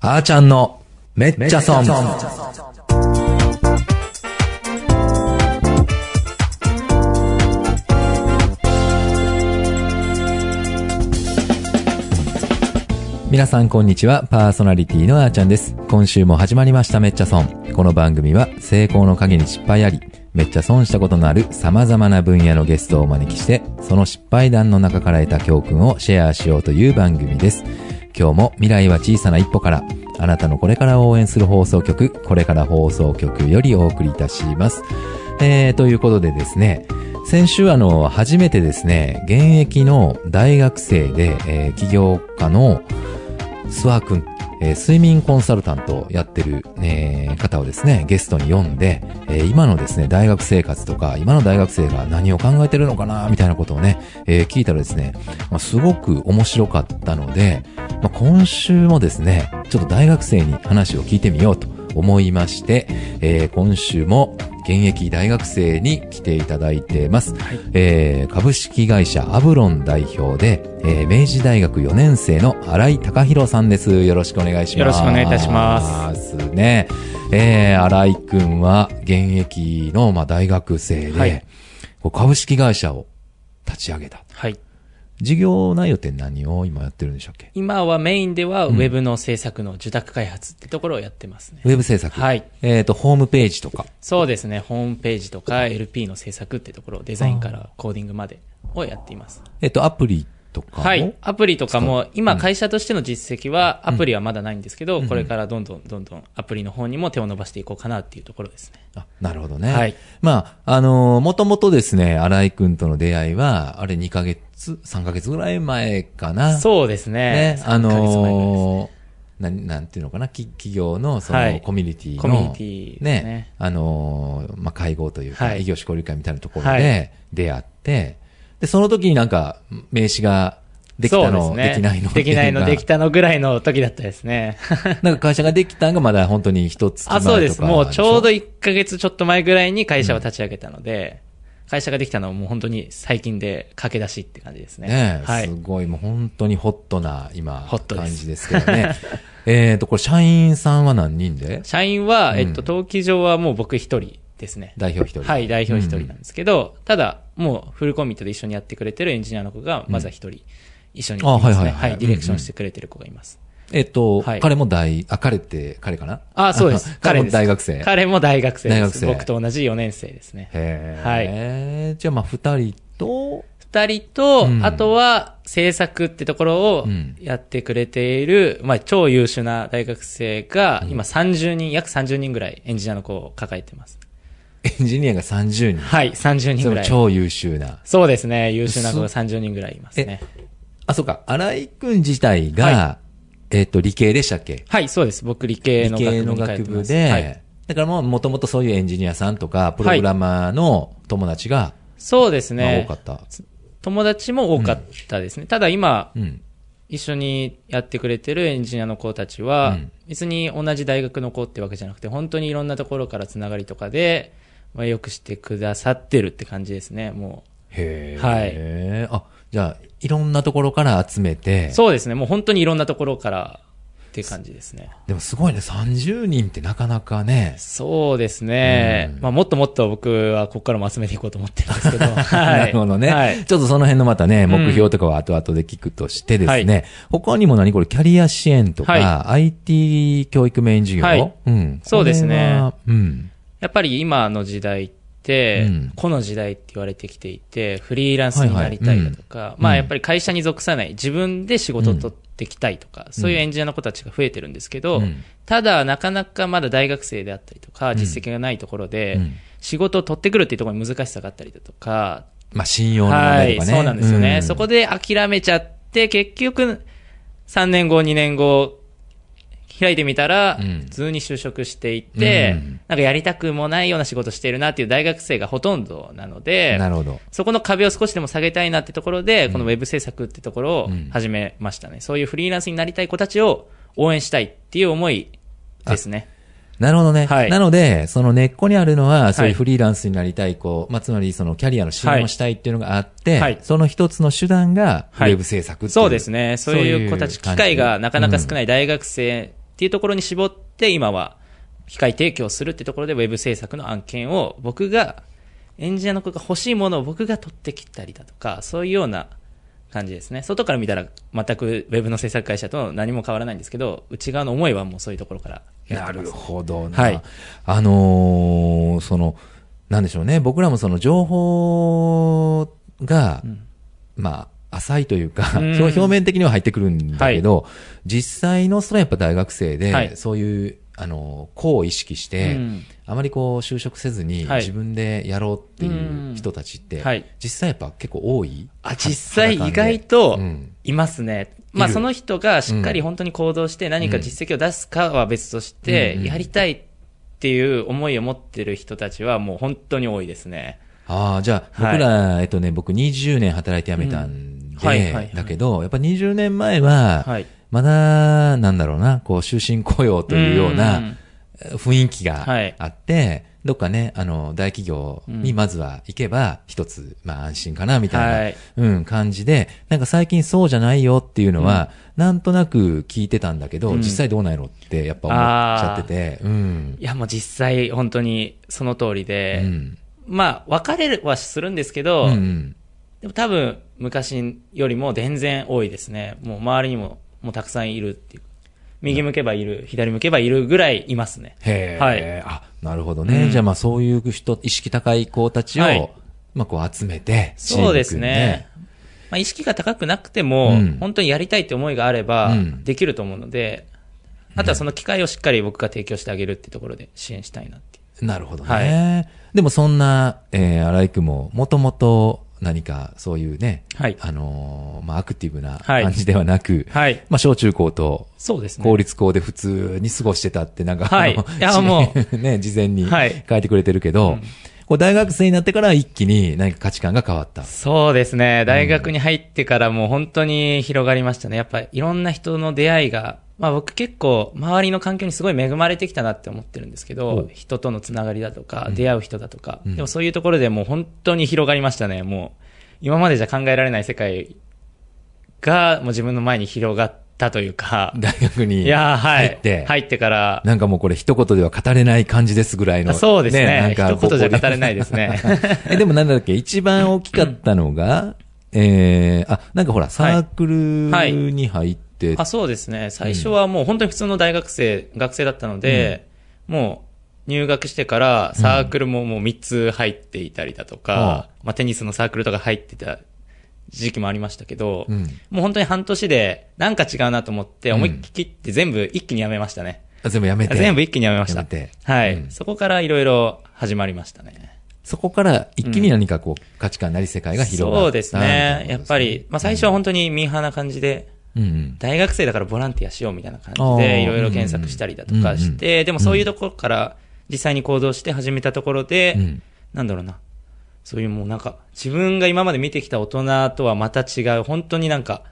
あーちゃんのめっちゃ損。皆さんこんにちは、パーソナリティのあーちゃんです。今週も始まりましためっちゃ損。この番組は成功の陰に失敗あり、めっちゃ損したことのある様々な分野のゲストをお招きして、その失敗談の中から得た教訓をシェアしようという番組です。今日も未来は小さな一歩から、あなたのこれから応援する放送局、これから放送局よりお送りいたします。えー、ということでですね、先週あの、初めてですね、現役の大学生で、えー起業家の諏訪くん、えー睡眠コンサルタントをやってる、えー方をですね、ゲストに呼んで、えー今のですね、大学生活とか、今の大学生が何を考えてるのかな、みたいなことをね、えー聞いたらですね、まあ、すごく面白かったので、まあ、今週もですね、ちょっと大学生に話を聞いてみようと思いまして、えー今週も現役大学生に来ていただいてます。えー株式会社アブロン代表で、えー明治大学4年生の新井隆弘さんです。よろしくお願いします。よろしくお願いいたしますね。えー、新井くんは現役の、まあ、大学生で、はい株式会社を立ち上げた。はい。事業内容って何を今やってるんでしたっけ？今はメインでは、ウェブの制作の受託開発ってところをやってますね。ウェブ制作？はい。えっ、と、ホームページとか？そうですね。ホームページとか LP の制作ってところをデザインからコーディングまでをやっています。えっ、と、アプリとかも？はい。アプリとかも、今会社としての実績は、アプリはまだないんですけど、これからどんどんどんどんアプリの方にも手を伸ばしていこうかなっていうところですね。あ、なるほどね。はい。まあ、あのーもともとですね、新井くんとの出会いは、あれ2ヶ月、3ヶ月ぐらい前かな。そうですね。ね。あ3ヶ月前ぐらいですのーなん、なんていうのかな、き企業のそのはいコミュニティの、コミュニティねあのーまあ、会合というか、はい異業種交流会みたいなところはで出会って、で、その時になんか、名刺ができたの、ですねできないのできないの、できた。たのぐらいの時だったですね。なんか会社ができたんがまだ本当に一つあ、そうです。もうちょうどでし1ヶ月ちょっと前ぐらいに会社を立ち上げたので、会社ができたのはもう本当に最近で駆け出しって感じですね。ねえ、はいす。ごい、もう本当にホットな、今、ホット感じですけどね。えっと、これ、社員さんは何人で？社員は、うんえっと、登記上はもう僕一人ですね。代表一人。はい、代表一人なんですけど、ただ、もうフルコミットで一緒にやってくれてるエンジニアの子が、まずは一人、一緒に。あはいはいはいはい、ディレクションしてくれてる子がいます。えっと、はい彼も大、あ、彼って、彼かなあ、そうです。彼も大学生？へ彼も大学生です。大学生僕と同じ4年生ですね。え。じゃあ、まあ、二人と、二人と、うんあとは制作ってところをうんやってくれている、まあ超優秀な大学生が、今30人、約30人ぐらいエンジニアの子を抱えてます。エンジニアが30人。はい、30人そぐらい。超優秀な。そうですね、優秀な子が30人ぐらいいますね。あ、そうか、荒井くん自体が、はえっと、理系でしたっけ？はい、そうです。僕理系理の学系の部に通って学部。で、はい。だからもう、もともとそういうエンジニアさんとか、プログラマーの友達が、そうですまあね多か。った。友達も多かったですね。ただ今、うん。一緒にやってくれてるエンジニアの子たちは、うん別に同じ大学の子ってわけじゃなくて、本当にいろんなところからつながりとかで、まあ、よくしてくださってるって感じですね、もへえ。はいあ、じゃあ、いろんなところから集めてう。、そうですね、もう本当にいろんなところからって感じですね。でもすごいね、30人ってなかなかね、そうですね。うんまあ、もっともっと僕はここからも集めていこうと思ってるんですけど。はい。なるほどね、はい。ちょっとその辺のまたね、ん目標とかは後々で聞くとしてですね、はい他にも何これ、キャリア支援とか、は IT 教育メイン事業、はいうん。そうですねうん。やっぱり今の時代って、うん。この時代って言われてきていて、フリーランスになりたいだとか、まあやっぱり会社に属さない、自分で仕事を取ってきたいとか、そういうエンジニアの子たちが増えてるんですけど、うん。ただなかなかまだ大学生であったりとか、実績がないところで、うん。仕事を取ってくるっていうところに難しさがあったりだとか、まあ、信用の問はい、題とかね。そうなんですよね。うん。そこで諦めちゃって、結局、3年後、2年後、開いてみたら、うん普通に就職していって、うんなんかやりたくもないような仕事してるなっていう大学生がほとんどなので、なるほど。そこの壁を少しでも下げたいなってところで、このウェブ制作ってところをうん始めましたね。そういうフリーランスになりたい子たちを応援したいっていう思いですね。なるほどね。はいなので、その根っこにあるのは、そういうはいフリーランスになりたい子、まあ、つまりそのキャリアの支援をしたいっていうのがあって、はいその一つの手段が、ウはいェブ制作っていう。そうですね。そういう子たち、機会がなかなか少い。ない大学生っていうところに絞って、今は機械提供するってところでウェブ制作の案件を僕が、エンジニアの子が欲しいものを僕が取ってきたりだとか、そういうような感じですね。外から見たら全くウェブの制作会社と何も変わらないんですけど、内側の思いはもうそういうところからやってます。なるほどな。はいあのーその、なんでしょうね。僕らもその情報が、まあ、浅いというか、うん。その表面的には入ってくるんだけど、実際のそれはやっぱ大学生で、はい。そういう、あの、こう意識して、うん。あまりこう就職せずにはい。自分でやろうっていう人たちって、はい。実際やっぱ結構多いあ、実際意外とうん。いますね。まあいる。その人がしっかり本当に行動して何か実績を出すかは別としてうん、やりたいっていう思いを持ってる人たちはもう本当に多いですね。ああ、じゃあ、はい。僕ら、えっとね、僕20年働いて辞めたんで、うん。はいはいはい。だけど、やっぱ20年前は、はい。まだ、なんだろうな、こう、終身雇用というよううん。な雰囲気がはい。あって、どっかね、あの、大企業にまずは行けば、一つ、まあ安心かな、みたいな、はい。うん、感じで、なんか最近そうじゃないよっていうのは、なんとなく聞いてたんだけど、うん。実際どうなんやろって、やっぱ思っちゃってて、うん。いやもう実際本当にその通りで、うん。まあ別れはするんですけど、うんうん。でも多分昔よりも全然多いですね。もう周りにももうたくさんいるっていう。右向けばいる、左向けばいるぐらいいますね。へえ、はいあ、なるほどね。うんじゃあまあそういう人、意識高い子たちを、はいまあこう集めて、そうですね。まあ、意識が高くなくても、うん本当にやりたいって思いがあればうん、できると思うので、あとはその機会をしっかり僕が提供してあげるっていうところで支援したいなって。なるほどね。はでもそんな、えー、荒井くんも、もともと何かそういうね、はいあのーまあアクティブなはい感じではなく、はい。まあ小中高とそうですね。公立校で普通に過ごしてたってなんか、はいいや も ね、事前にはい書いてくれてるけど、うんこう大学生になってから一気に何か価値観が変わった。そうですね。大学に入ってからもう本当に広がりましたね。やっぱりいろんな人の出会いが、まあ僕結構周りの環境にすごい恵まれてきたなって思ってるんですけおど、人とのつながりだとか、出会う人だとか、うん。でもそういうところでもう本当に広がりましたね。もう今までじゃ考えられない世界がもう自分の前に広がったというか、大学にいやーはい。入って、入ってから、なんかもうこれ一言では語れない感じですぐらいの。あそうですね。なんか一言じゃ語れないですね。え、でもなんだっけ、一番大きかったのが、えー、あ、なんかほら、サークルに入って、あ、そうですね。最初はもう本当に普通の大学生、学生だったので、もう入学してからサークルももう3つ入っていたりだとか、まあテニスのサークルとか入ってた時期もありましたけど、うんもう本当に半年でなんか違うなと思って思いっきって全部一気にやめましたね。あ全部やめて。全部一気にやめました。はい、うんそこからいろいろ始まりましたね。そこから一気に何かこう、価値観なり世界が広がった。そうですね。やっぱり、まあ最初は本当にミーハーな感じで、うんうん。大学生だからボランティアしようみたいな感じで、いろいろ検索したりだとかしうんて、でもそういうところから実際に行動して始めたところで、うんなんだろうな。そういうもうなんか、自分が今まで見てきた大人とはまた違う、本当になんか、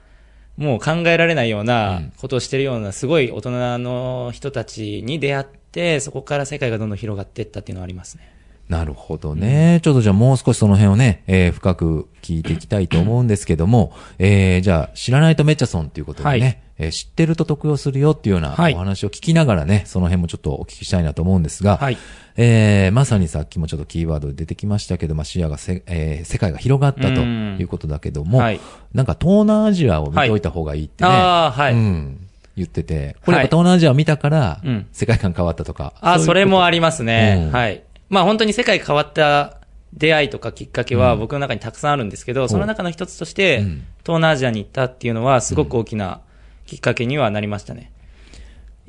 もう考えられないようなことをしてるような、すごい大人の人たちに出会って、そこから世界がどんどん広がっていったっていうのはありますね。なるほどね。ちょっとじゃあもう少しその辺をね、えー深く聞いていきたいと思うんですけども、えー、じゃあ知らないとめっちゃ損っていうことでね、はい。えー知ってると得用するよっていうようなはい。お話を聞きながらね、その辺もちょっとお聞きしたいなと思うんですが、はい。えー、まさにさっきもちょっとキーワードで出てきましたけど、まあ、視野がせ、えー世界が広がったとうん。いうことだけども、はい。なんか東南アジアを見といた方がいいってね、ああ、はい。うん、言ってて、これやっぱはい。東南アジアを見たからうん、世界観変わったとか。あ、それもありりますね。うん。はい。まあ本当に世界変わった出会いとかきっかけは僕の中にたくさんあるんですけど、その中の一つとして、うん。東南アジアに行ったっていうのはすごく大きなきっかけにはなりましたね。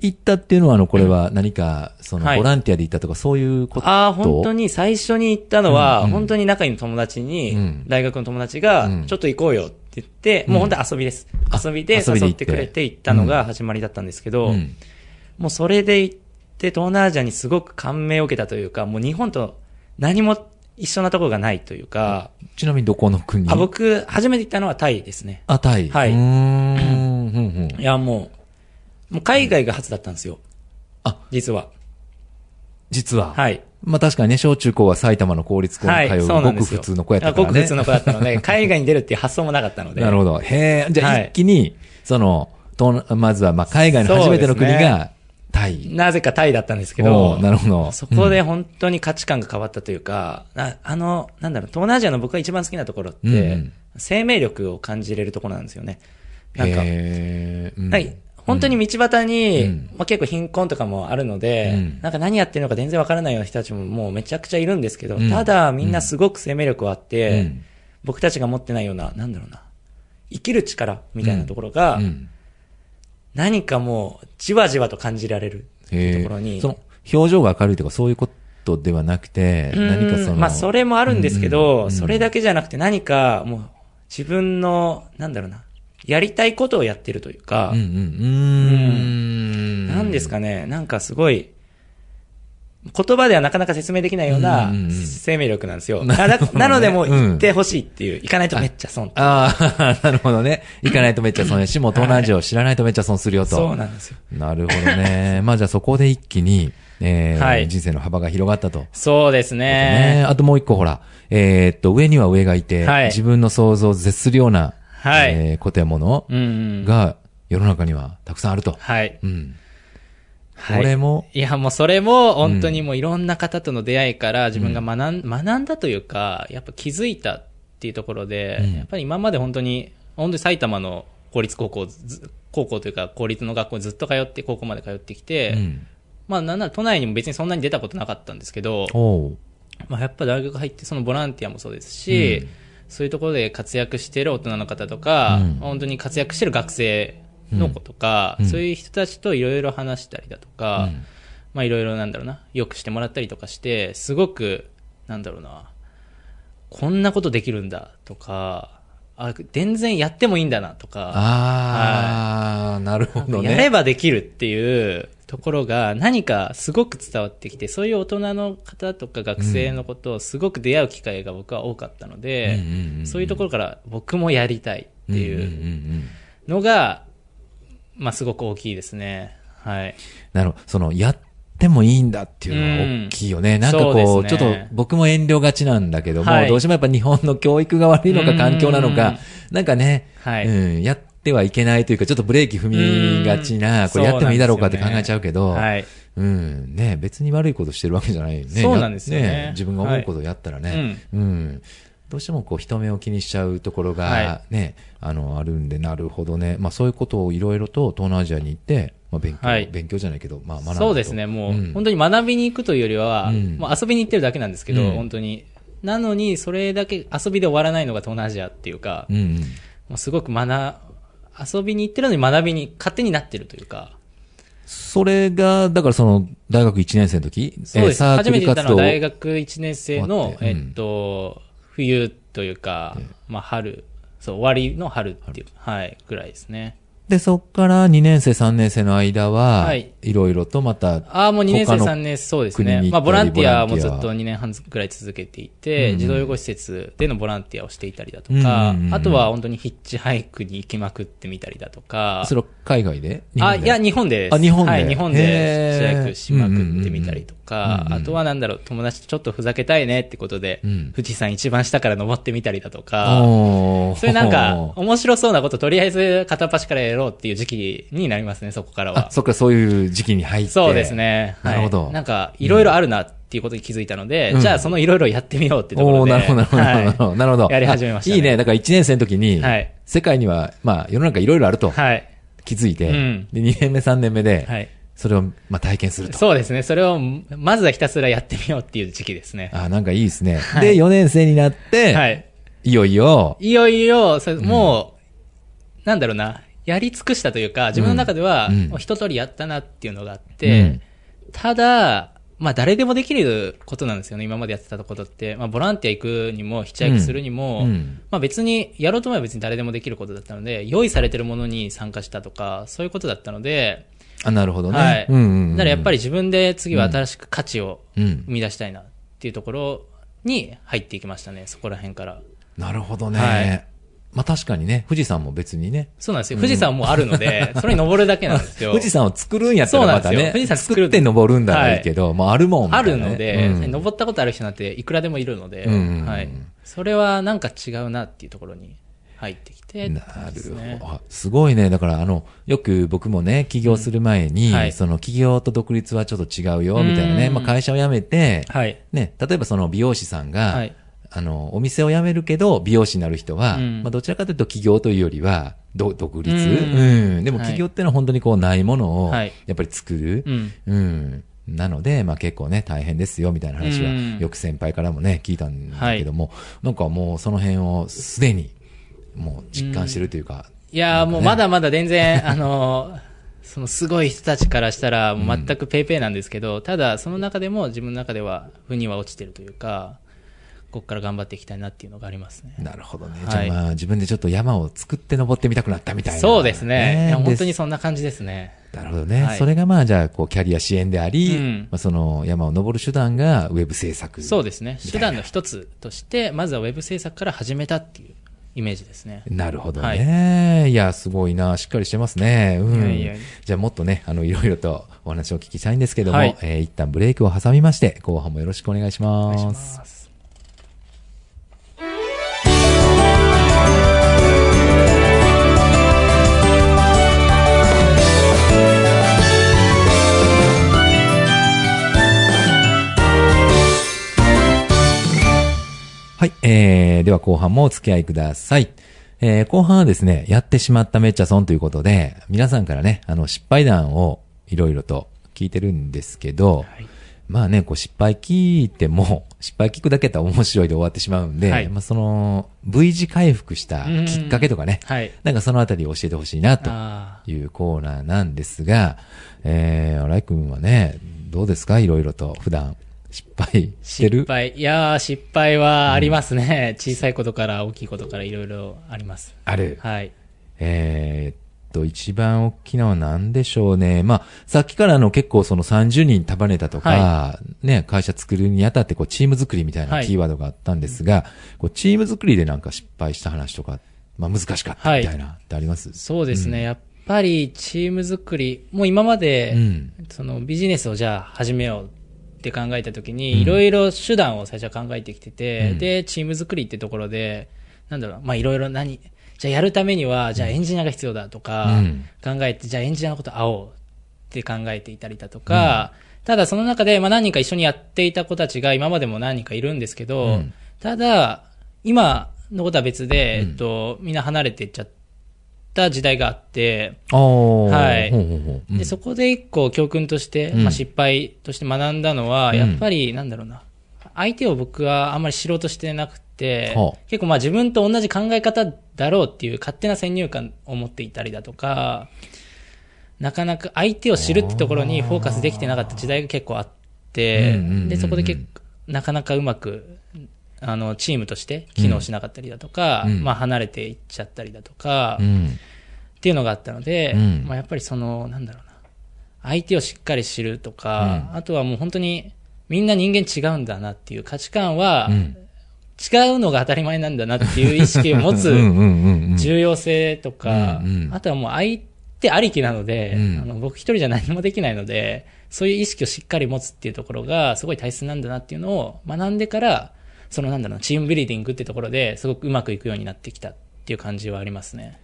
行ったっていうのは、あの、これは何か、その、はい。ボランティアで行ったとか、そういうこと？ああ、本当に最初に行ったのは、本当に仲いい友達に、うん。大学の友達がうん、ちょっと行こうよって言って、もう本当に遊びです。あ遊びで誘ってくれて行ったのが始まりだったんですけど、うん。もうそれで行って東南アジアにすごく感銘を受けたというか、もう日本と何も一緒なところがないというか、ちなみにどこの国？あ僕、初めて行ったのはタイですね。あ、タイ。はいうーん。いや、もう、もう海外が初だったんですよ。あ、実は。実は？はい。まあ確かにね、小中高は埼玉の公立校にはい、通う、そうなんですよ。ごく普通の子やったからね。ごく普通の子だったので、海外に出るっていう発想もなかったので。ど。なるほど。へえ、じゃあはい一気に、その、とまずは、まあ海外の初めての国が、タイ。なぜかタイだったんですけおどー、なるほど。そこで本当に価値観が変わったというか、ああの、なんだろう、東南アジアの僕が一番好きなところって、うんうん。生命力を感じれるところなんですよね。うん、なんか、へーうん。はい。本当に道端に、うん。まあ、結構貧困とかもあるので、うん。なんか何やってるのか全然わからないような人たちももうめちゃくちゃいるんですけど、うん。ただみんなすごく生命力はあって、うん。僕たちが持ってないような、なんだろうな、生きる力みたいなところが、うん何かもうじわじわと感じられるところに、その、表情が明るいとかそういうことではなくて、うん。何かその、まあそれもあるんですけど、それだけじゃなくて何かもう自分の、なんだろうな、やりたいことをやってるというか、うんうん、うーん。なんですかね、なんかすごい、言葉ではなかなか説明できないようなうんうんうん生命力なんですよ。な なるほどねなのでもううん行ってほしいっていう、行かないとめっちゃ損。ああ、なるほどね。行かないとめっちゃ損やし、もう東南アジアを知らないとめっちゃ損するよと。そうなんですよ。なるほどね。まあじゃあそこで一気に、えーはい人生の幅が広がったと。そうですねね。あともう一個ほら、えーっと、上には上がいて、はい自分の想像を絶するような、はいえーことやものうんうん。が世の中にはたくさんあると。はい。うん。はい。これも、いや、もうそれも、本当にもういろんな方との出会いから自分が学ん,、学んだというか、やっぱ気づいたっていうところで、うん。やっぱり今まで本当に、本当に埼玉の公立高校ず、高校というか公立の学校にずっと通って、高校まで通ってきて、うん。まあなんなら都内にも別にそんなに出たことなかったんですけど。まあやっぱ大学入ってそのボランティアもそうですし、うん。そういうところで活躍している大人の方とか、うん。本当に活躍している学生の子とか、うん。そういう人たちといろいろ話したりだとか、うん。まあいろいろなんだろうな、よくしてもらったりとかして、すごく、なんだろうな、こんなことできるんだとか、あ、全然やってもいいんだなとか、ああ、なるほどね。やればできるっていうところが何かすごく伝わってきて、そういう大人の方とか学生のことをすごく出会う機会が僕は多かったので、そういうところから僕もやりたいっていうのが、まあすごく大きいですね。はい。なるほど。その、やってもいいんだっていうのが大きいよね。んなんかこうそうですちょっねと僕も遠慮がちなんだけども、はいどうしてもやっぱ日本の教育が悪いのかうん環境なのか、なんかね、はいうん、やってはいけないというか、ちょっとブレーキ踏みがちな、うんこれやってもいいだろうかって考えちゃうけど、はい。うん、ね、別に悪いことしてるわけじゃないよね。そうなんですよねや自分が思うことをやったらね、うん。どうしてもこう人目を気にしちゃうところがはね、あの、あるんで、なるほどね。まあそういうことをいろいろと東南アジアに行って、まあ勉強、はい勉強じゃないけど、まあ学んだとそうですね、もう、ん本当に学びに行くというよりは、うんもう遊びに行ってるだけなんですけど、うん本当に。なのに、それだけ遊びで終わらないのが東南アジアっていうか、うんうん。もうすごく学、遊びに行ってるのに学びに勝手になってるというか、それが、だからその、大学1年生の時そうです。えー初めて行ったのは大学1年生のえっと、冬というか、まあ春、そう、終わりの春っていう、はい、ぐらいですね。で、そっから2年生、3年生の間は、はい。いろいろとまた、ああ、もう2年生、他の3年生、そうですね。まあ、ボランティアもずっと2年半ぐらい続けていうんて、うん。児童養護施設でのボランティアをしていたりだとうんかうんうんう、ん。あとは本当にヒッチハイクに行きまくってみたりだとか、それは海外で？日あ、いや、日本でです。あ日本で。はい、日本へでー。ヒッチハイクしまくってみたりとうんかうん、うんあとはなんだろう、友達とちょっとふざけたいねってことでうん、富士山一番下から登ってみたりだとか、そういうなんか、面白そうなこととりあえず片っ端からやろうっていう時期になりますね、そこからはあ、。そっか、そういう時期に入って。そうですね。はいなるほどなんか、いろいろあるなっていうことに気づいたので、うんじゃあそのいろいろやってみようってところで。なるほど、なるほど、なるほど。なるほど。やり始めましたねあいいね。だから1年生の時に、はい世界には、まあ、世の中いろいろあるとはい。気づいて、うんで、2年目、3年目で、はい。それを、まあ、体験すると。そうですね。それを、まずはひたすらやってみようっていう時期ですね。あ、なんかいいですね。はいで、4年生になって、はい。いよいよ、いよいよ、それもう、なんだろうな、やり尽くしたというか、自分の中では、う一通りやったなっていうのがあって、うんただ、まあ誰でもできることなんですよね、今までやってたことって。まあボランティア行くにも、ヒッチハイクするにも、うんうんまあ別に、やろうと思えば別に誰でもできることだったので、用意されてるものに参加したとか、そういうことだったので、あ、なるほどね。はい。うんうんうん、だからやっぱり自分で次は新しく価値をうん生み出したいなっていうところに入っていきましたね、そこら辺から。なるほどね。はいまあ確かにね、富士山も別にね。そうなんですよ。富士山もあるので、それに登るだけなんですよ。富士山を作るんやったらまたね、そうなんですよ富士山作るって登るんだらいいけど、もうあるもんみたあるので、うん登ったことある人なんていくらでもいるので、うんうんうんはい。それはなんか違うなっていうところに。入ってきて、なって感じでするねほど。あすごいね。だから、あの、よく僕もね、起業する前に、うんはいその起業と独立はちょっと違うよ、みたいなね。うんまあ会社を辞めて、はい。ね、例えばその美容師さんが、はいあの、お店を辞めるけど、美容師になる人は、うんまあどちらかというと起業というよりは、ど独立、ううんん。でもはい起業っていうのは本当にこうないものを、はいやっぱり作る？うん。うん。なので、まあ結構ね、大変ですよ、みたいな話はうん、よく先輩からもね、聞いたんだけども、なんかもうその辺をすでに、もう実感してるというか、いやーもうまだまだ全然、あのーそのすごい人たちからしたら、全くペイペイなんですけど、ただその中でも自分の中では、腑には落ちてるというか、ここから頑張っていきたいなっていうのがありますね。なるほどね。はいじゃあまあ自分でちょっと山を作って登ってみたくなったみたいな。そうですね。いや本当にでそんな感じですね。なるほどね。はいそれがまあじゃあこうキャリア支援であり、うんまあその山を登る手段がウェブ制作。そうですね。手段の一つとして、まずはウェブ制作から始めたっていうイメージですね。なるほどね。い、や、すごいな。しっかりしてますね。うん。いやいやじゃあもっとね、あの、いろいろとお話をお聞きしたいんですけども、はいえー一旦ブレイクを挟みまして、後半もよろしくお願いしおます。願いします。えー、では後半もお付き合いください。えー、後半はですね、やってしまっためっちゃ損ということで、皆さんからね、あの、失敗談をいろいろと聞いてるんですけど、はい。まあね、こう失敗聞いても、失敗聞くだけだったら面白いで終わってしまうんで、はい。まあその、V 字回復したきっかけとかね、はい。なんかそのあたりを教えてほしいなとあいうコーナーなんですが、えー、新井くんはね、どうですか？いろいろと普段失敗してる？失敗。いやー、失敗はありますね。小さいことから大きいことからいろいろあります。ある。はい。えーっと、一番大きなのは何でしょうね。まあ、さっきからあの結構その30人束ねたとか、はね、会社作るにあたってこうチーム作りみたいなはいキーワードがあったんですが、こうチーム作りでなんか失敗した話とか、まあ難しかったみたいな、ってあります？そうですね。やっぱりチーム作り、もう今まで、うん。そのビジネスをじゃあ始めようって考えたときうん。に、いろいろ手段を最初は考えてきてて、うん。で、チーム作りってところで、なんだろう、まあいろいろ何、じゃあやるためには、じゃあエンジニアが必要だとかうん、考えて、じゃあエンジニアのこと会おうって考えていたりだとか、ただその中で、まあ何人か一緒にやっていた子たちが今までも何人かいるんですけど、うん。ただ、今のことは別で、うん。えっと、みんな離れていっちゃった時代があって。はい。ほうほうほう。うん。で、そこで一個教訓として、うん。まあ失敗として学んだのは、うん。やっぱり、なんだろうな。相手を僕はあんまり知ろうとしてなくてはあ、結構まあ自分と同じ考え方だろうっていう勝手な先入観を持っていたりだとか、なかなか相手を知るってところにフォーカスできてなかった時代が結構あってで、そこで結構、なかなかうまく、あの、チームとして機能しなかったりだとか、うん。まあ離れていっちゃったりだとか、うん。っていうのがあったので、うん。まあ、やっぱりその、なんだろうな、相手をしっかり知るとか、あとはもう本当にみんな人間違うんだなっていう価値観は、うん。違うのが当たり前なんだなっていう意識を持つ。重要性とか、あとはもう相手ありきなので、うん。あの僕一人じゃ何もできないので、そういう意識をしっかり持つっていうところがすごい大切なんだなっていうのを学んでから、そのなんだろうな、チームビルディングってところですごくうまくいくようになってきたっていう感じはありますね。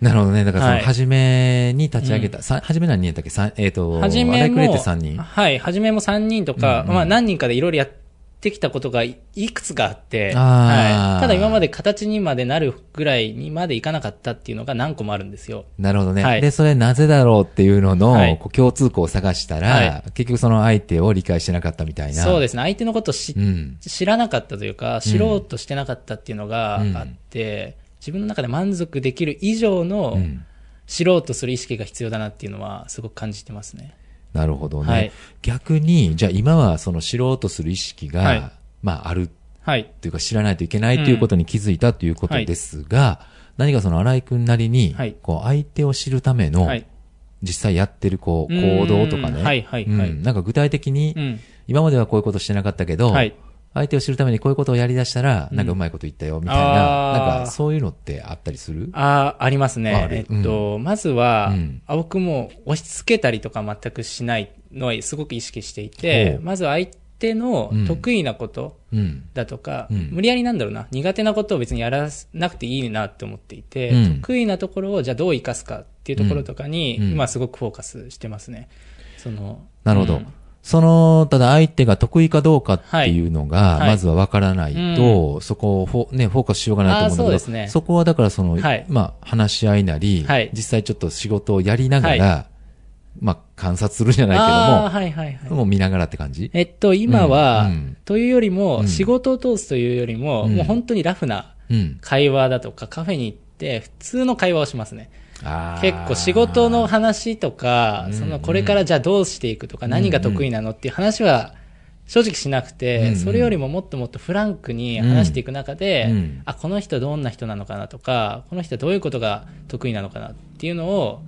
なるほどね。だからその、はい。初めに立ち上げた、さ初め何人やったっけ？えっ、と、はじめも、て3人。はい、はじめも3人とか、うんうん。まあ何人かでいろいろやってきたことがいいくつかあって、はい。ただ今まで形にまでなるぐらいにまでいかなかったっていうのが何個もあるんですよ。なるほどね。はいで、それなぜだろうっていうのの、はいこう共通項を探したら、は結局その相手を理解してなかったみたいな。。そうですすね。相手のことを知,、うん。知らなかったというか、知ろうとしてなかったっていうのがうんあって、自分の中で満足できる以上のうん知ろうとする意識が必要だなっていうのはすごく感じてますね。なるほどね。はい逆に、じゃあ今はその知ろうとする意識が、はいまああるはい。というか知らないといけないということに気づいたということですが、何かその荒井くんなりに、はいこう相手を知るための、はい。実際やってるこううん行動とかね。はいはいはいうんなんか具体的に、うん。今まではこういうことしてなかったけど、はい相手を知るためにこういうことをやり出したら、なんかうまいこと言ったよ、みたいな、あー。なんかそういうのってあったりする？ああ、ありますあね。るえっと、まずは、うん。あ僕も押し付けたりとか全くしないのはすごく意識していてまず相手のうん得意なことうん。だとか、うん。無理やりなんだろうな、苦手なことを別にやらなくていいなって思っていて、うん。得意なところをじゃあどう生かすかっていうところとかに、うん。今すごくフォーカスしてますね。その、なるほど。うんその、ただ相手が得意かどうかっていうのが、はい。まずは分からないと、そこをフォ,、ね、フォーカスしようがないと思うんだけど、そうですね。そこはだからその、はい。まあ、話し合いなり、はい。実際ちょっと仕事をやりながら、はまあ、観察するじゃないああ、けはいはいはい。ども、。もう見ながらって感じ？えっと、今は、うん。うん。というよりも、うん。仕事を通すというよりも、うん。もう本当にラフなうん。会話だとか、カフェに行って、普通の会話をしますね。結構仕事の話とか、うんそのこれからじゃあどうしていくとか、何が得意なのっていう話は正直しなくて、うんそれよりももっともっとフランクに話していく中で、うんあ、この人どんな人なのかなとか、この人どういうことが得意なのかなっていうのを、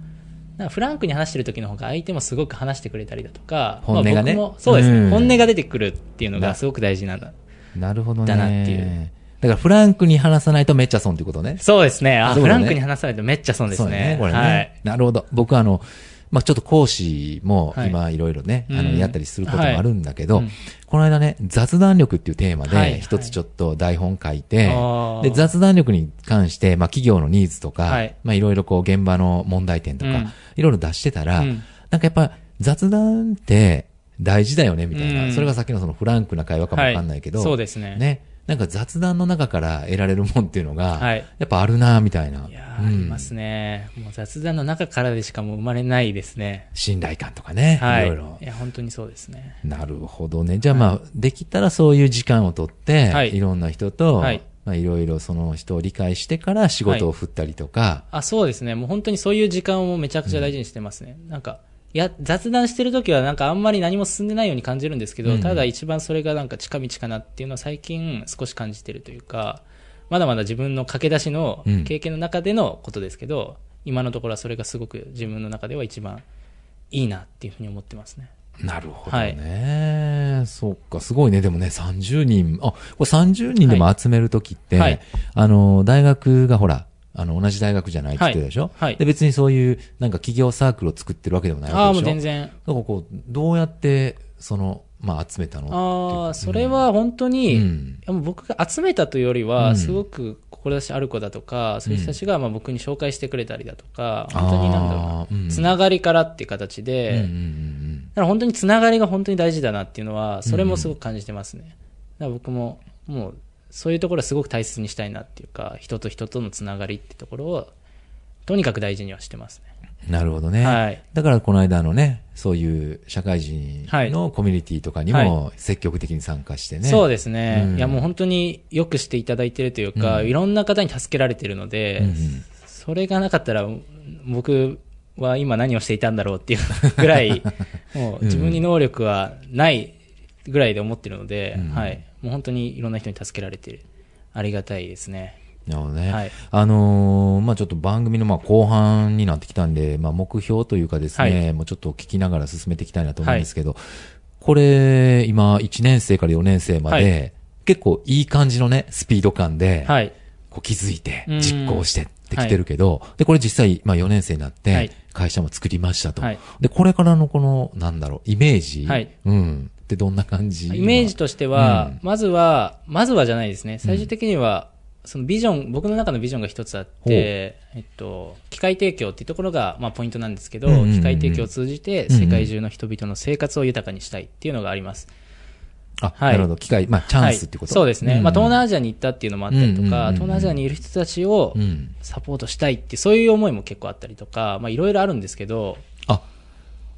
フランクに話してる時の方が相手もすごく話してくれたりだとか、本音がね。そうですね、うん。本音が出てくるっていうのながすごく大事なんだ。なるほどね。だなっていう。だからフランクに話さないとめっちゃ損っていうことね。そうですね。あ、ねフランクに話さないとめっちゃ損ですそうだね。これね。はい。なるほど。僕はあの、まあ、ちょっと講師もはい今いろいろね、あの、うんやったりすることもあるんだけど、はいうんこの間ね、雑談力っていうテーマはいで一つちょっと台本書いて、あーで、雑談力に関して、まあ、企業のニーズとか、はいまあ、いろいろこう現場の問題点とか、うんいろいろ出してたら、うんなんかやっぱ雑談って大事だよね、みたいな。うんそれがさっきのそのフランクな会話かもわかんないけど、はいそうですねね。なんか雑談の中から得られるもんっていうのが、はいやっぱあるな、みたいな。いやー、うんありますね。もう雑談の中からでしかもう生まれないですね。信頼感とかね。はいい。ろいろい。や、本当にそうですね。なるほどね。じゃあまあ、できたらそういう時間をとって、はいいろんな人と、はいまあいろいろその人を理解してから仕事を振ったりとか、あ、そうですね。もう本当にそういう時間をめちゃくちゃ大事にしてますね。なんか、いや、雑談してる時はなんかあんまり何も進んでないように感じるんですけど、うんただ一番それがなんか近道かなっていうのは最近少し感じてるというか、まだまだ自分の駆け出しのうん経験の中でのことですけど、今のところはそれがすごく自分の中では一番いいなっていうふうに思ってますね。なるほどね。そっか、すごいね。でもね、30人、あ、これ30人でも集めるときって、はいあの、大学がほら、あの、同じ大学じゃないって言ってたでしょ、はい。はい。で、別にそういう、なんか企業サークルを作ってるわけでもないああ、わけでしょ？もう全然。だからこう、どうやって、その、まあ、集めたの？ああ、それは本当に、うん。僕が集めたというよりうは、ん。すごく志ある子だとか、そういう人たちがまあ僕に紹介してくれたりだとか、本当になんだろうな。つながりからっていう形で、うんうんうんだから本当につながりが本当に大事だなっていうのは、それもすごく感じてますね。だから僕も、もう、そういうところはすごく大切にしたいなっていうか、人と人とのつながりってところを、とにかく大事にはしてますね。うんなるほどね。はい。だからこの間のね、そういう社会人はい。のコミュニティとかにはも積極的に参加してね。そうですね、うん。いやもう本当によくしていただいてるというか、うん。いろんな方に助けられてるので、うんうん。それがなかったら、僕は今何をしていたんだろうっていう ぐらい、もう自分に能力はないぐらいで思ってるので、うん。はい。もう本当にいろんな人に助けられてる。ありがたいですね。なるほどね。はいあのーまあちょっと番組のまあ後半になってきたんで、まあ目標というかですね、はいもうちょっと聞きながら進めていきたいなと思うんですけど、これ、今1年生から4年生まで、は結構いい感じのね、スピード感で、はい。こう気づいてうん実行してってきてるけど、で、これ実際、まあ4年生になってはい、会社も作りましたと。はいで、これからのこの、なんだろう、イメージ、はいうん。ってどんな感じイメージとしては、うんまずは、まずはじゃないですね。最終的には、そのビジョン、僕の中のビジョンが一つあって、えっと、機械提供っていうところが、まあ、ポイントなんですけど、うんうんうんうん機械提供を通じて、世界中の人々の生活を豊かにしたいっていうのがあります。あ、はいなるほど。機会、まあチャンスってこと、はい、そうですね。んまあ、東南アジアに行ったっていうのもあったりとか、うんうんうんうん東南アジアにいる人たちをうん。サポートしたいってそういう思いも結構あったりとか、まあ、いろいろあるんですけど、あ、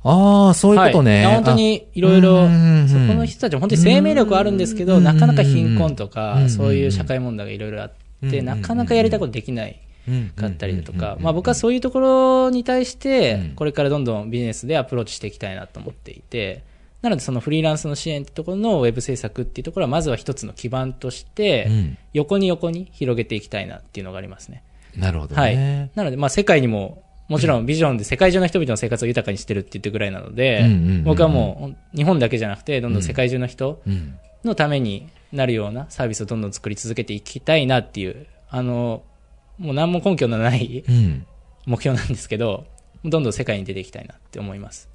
ああ、そういうことね。はい、本当にいろいろ、そこの人たちも本当に生命力はあるんですけど、うんなかなか貧困とうんか、そういう社会問題がいろいろあって、うんなかなかやりたいことできないうんかったりだとか、うんまあ僕はそういうところに対しうんて、これからどんどんビジネスでアプローチしていきたいなと思っていて、なのでそのフリーランスの支援ってところのウェブ制作っていうところはまずは一つの基盤としてうん、横に横に広げていきたいなっていうのがありますね。なるほどはいね。。なので、まあ、世界にも、もちろんビジョンで世界中の人々の生活を豊かにしてるって言ってるぐらいなので、僕はもう、日本だけじゃなくて、どんどん世界中の人うん。のためになるようなサービスをどんどん作り続けていきたいなっていう、あの、もう何も根拠のないうん。目標なんですけど、どんどん世界に出ていきたいなって思います。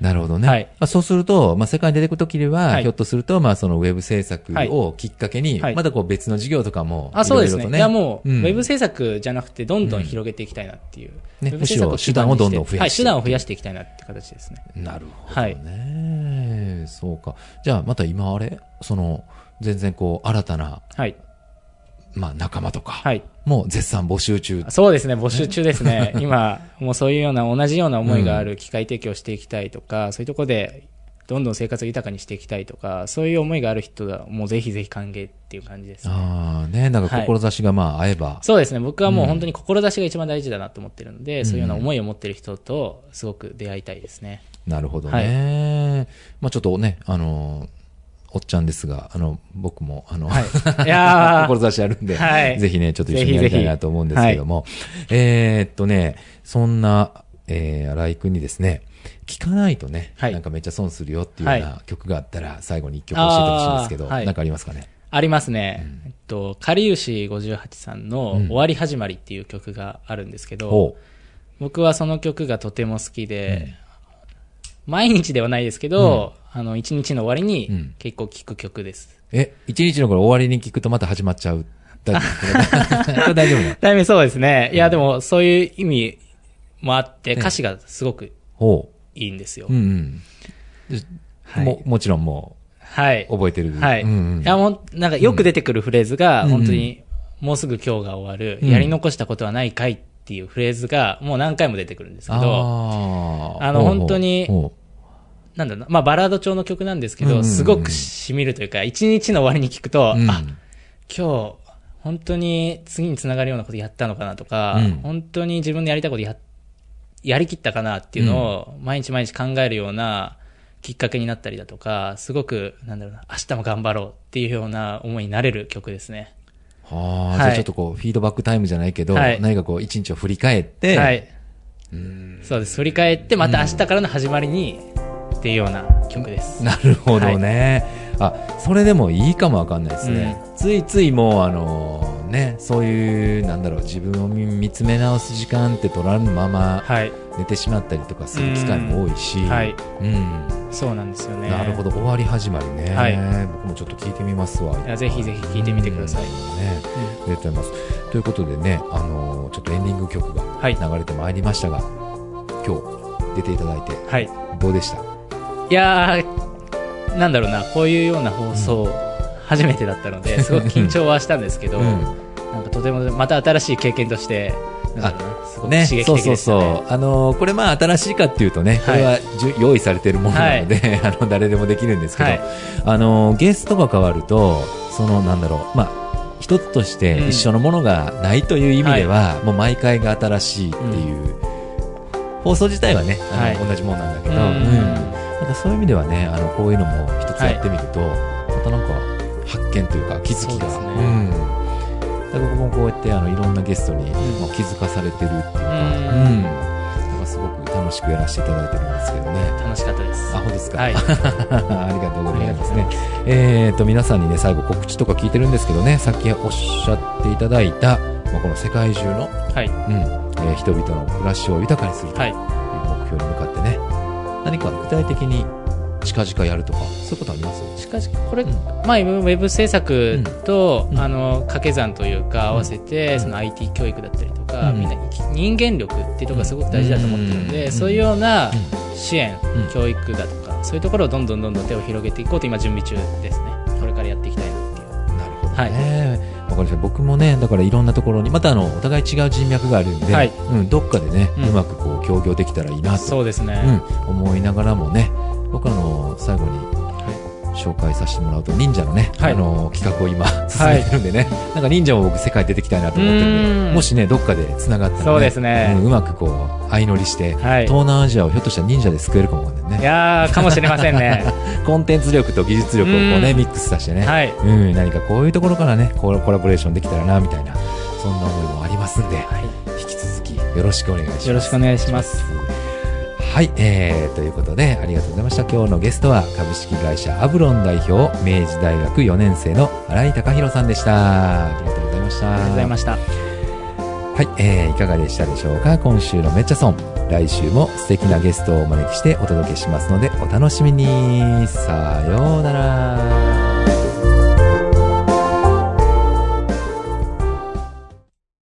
なるほどね。はいまあ、そうすると、まあ、世界に出てくるときには、はいひょっとすると、まあ、そのウェブ制作をきっかけに、はいまたこう別の事業とかも、あ、そうですね。いや、もう、んウェブ制作じゃなくて、どんどん広げていきたいなっていう。ねウェブ制作むしろ手段をどんどん増やしてはい、手段を増やしていきたいなって形ですね。なるほどね。そうか。じゃあ、また今あれ？その、全然こう、新たな、はい。まあ、仲間とか、はい。もう絶賛募集中。そうですね、募集中ですね。今、もうそういうような、同じような思いがある機械提供していきたいとか、そういうところで、どんどん生活を豊かにしていきたいとか、そういう思いがある人は、もうぜひぜひ歓迎っていう感じですね。ああ、ね、なんか志がまあ合えば、そうですね、僕はもう本当に志が一番大事だなと思ってるので、そういうような思いを持ってる人と、すごく出会いたいですね。なるほどね。まあちょっとね、あの、おっちゃんですが、あの、僕も、あの、はい。いやー。志あるんで、はい。ぜひね、ちょっと一緒にやりたいなと思うんですけども、えーっとね、そんな、えー、荒井くんにですね、聞かないとね、はい。なんかめっちゃ損するよっていうようはな曲があったら、最後に一曲教えてほしいんですけど、はい。なんかありますかね？ありますね。えっと、かりゆし58さんのうん。終わり始まりっていう曲があるんですけど、ほ僕はその曲がとても好きで、毎日ではないですけど、あの、一日の終わりうんに結構聴く曲です。う。え、一日の頃終わりに聞くとまた始まっちゃう。大丈夫これ大丈夫ね。だいぶそうですね。いや、でもそういう意味もあって、ね歌詞がすごくほいいんですよ。う。うんうん。ではいも、もちろんもはい。う、覚えてる。はい。うんうんいや、もう、なんかよく出てくるフレーズが、うん本当に、もうすぐ今日が終わる、うんやり残したことはないかいっていうフレーズが、もう何回も出てくるんですけど、あの本当にほなんだろうな、まあバラード調の曲なんですけど、すごく染みるというか、一日の終わりに聞くと、ううん。あ、今日、本当に次につながるようなことやったのかなとか、うん。本当に自分でやりたいことや、やりきったかなっていうのを、毎日毎日考えるようなきっかけになったりだとか、すごく、なんだろうな、明日も頑張ろうっていうような思いになれる曲ですね。はあ、はい。じゃあちょっとこう、フィードバックタイムじゃないけど、はい。何かこう、一日を振り返って、はい。そうです。振り返って、また明日からの始まりに、っていうような曲です。なるほどね。あ、それでもいいかもわかんないですね。ついついもう、あのね、そういう、なんだろう、自分を見見つめ直す時間って取らぬままはい。寝てしまったりとかする機会も多いし、はい。うん。そうなんですよね。なるほど、終わり始まりね。はい僕もちょっと聞いてみますわ。いやぜひぜひ聞いてみてくださいうんね、ありがとうございます。ということでね、あのーちょっとエンディング曲がはい流れてまいりましたが、今日出ていただいて、はい。どうでした？いやー、なんだろうな、こういうような放送、初めてだったので、すごく緊張はしたんですけど、うん。なんかとても、また新しい経験として、なんだろうな、すごくね、刺激的そうそうでしたね。そう。あのーこれまあ新しいかっていうとね、これはじゅ、用意されているものなので、あの、誰でもできるんですけど、はい。あのーゲストが変わると、その、なんだろう、まあ、一つとしてうん。一緒のものがないという意味では、もう毎回が新しいっていう、放送自体はね、あのはい。同じものなんだけど、うん。うんなんかそういう意味ではね、あの、こういうのも一つやってみると、またなんか発見というか気づきが、そうですねうん。だから僕もこうやってあのいろんなゲストに、まあ、気づかされてるっていうか、うんうん。だからすごく楽しくやらせていただいてるんですけどね。楽しかったです。あ、本当ですか？はい。ありがとうございますね。えーと、皆さんにね、最後告知とか聞いてるんですけどね、さっきおっしゃっていただいた、まあ、この世界中の、はい。うん、えー人々の暮らしを豊かにするとはいいう目標に向かってね、何か具体的に近々やるとか、そういうことあります？しかし、これ、うん。まあ、ウェブ制作と、うん。あの、掛け算というか、合わせて、うん。その IT 教育だったりとか、うん。みんな人間力っていうところがすごく大事だと思ってるので、うん。そういうようなう支援、うん。教育だとか、そういうところをどんどんどんどん手を広げていこうと今準備中ですね。これからやっていきたいなっていう。なるほどね。わかりました。僕もね、だからいろんなところに、またあの、お互い違う人脈があるんで、はい。うん、どっかでね、うん。うまくこう、協業できたらいいなと、そうですね。うん、思いながらもね、僕あの、最後に、紹介させてもらうと、忍者のね、はい。あの、企画を今、進めてるんでね、なんか忍者も僕世界出てきたいなと思ってるんで、うん。もしね、どっかで繋がったら、ね、そうですね。うんうまくこう、相乗りして、はい。東南アジアをひょっとしたら忍者で救えるかもわかんないいね。やー、かもしれませんね。コンテンツ力と技術力をこうね、うん。ミックスさせてね、はい。うん、何かこういうところからね、コラボレーションできたらな、みたいな、そんな思いもありますんで、はい。引きよろしくお願いします。よろしくお願いします。はい、えー、ということで、ありがとうございました。今日のゲストは、株式会社アブロン代表、明治大学4年生の新井貴弘さんでした。ありがとうございました。ありがとうございました。はい、えー、いかがでしたでしょうか？今週のめっちゃ損。来週も素敵なゲストをお招きしてお届けしますので、お楽しみに。さようなら。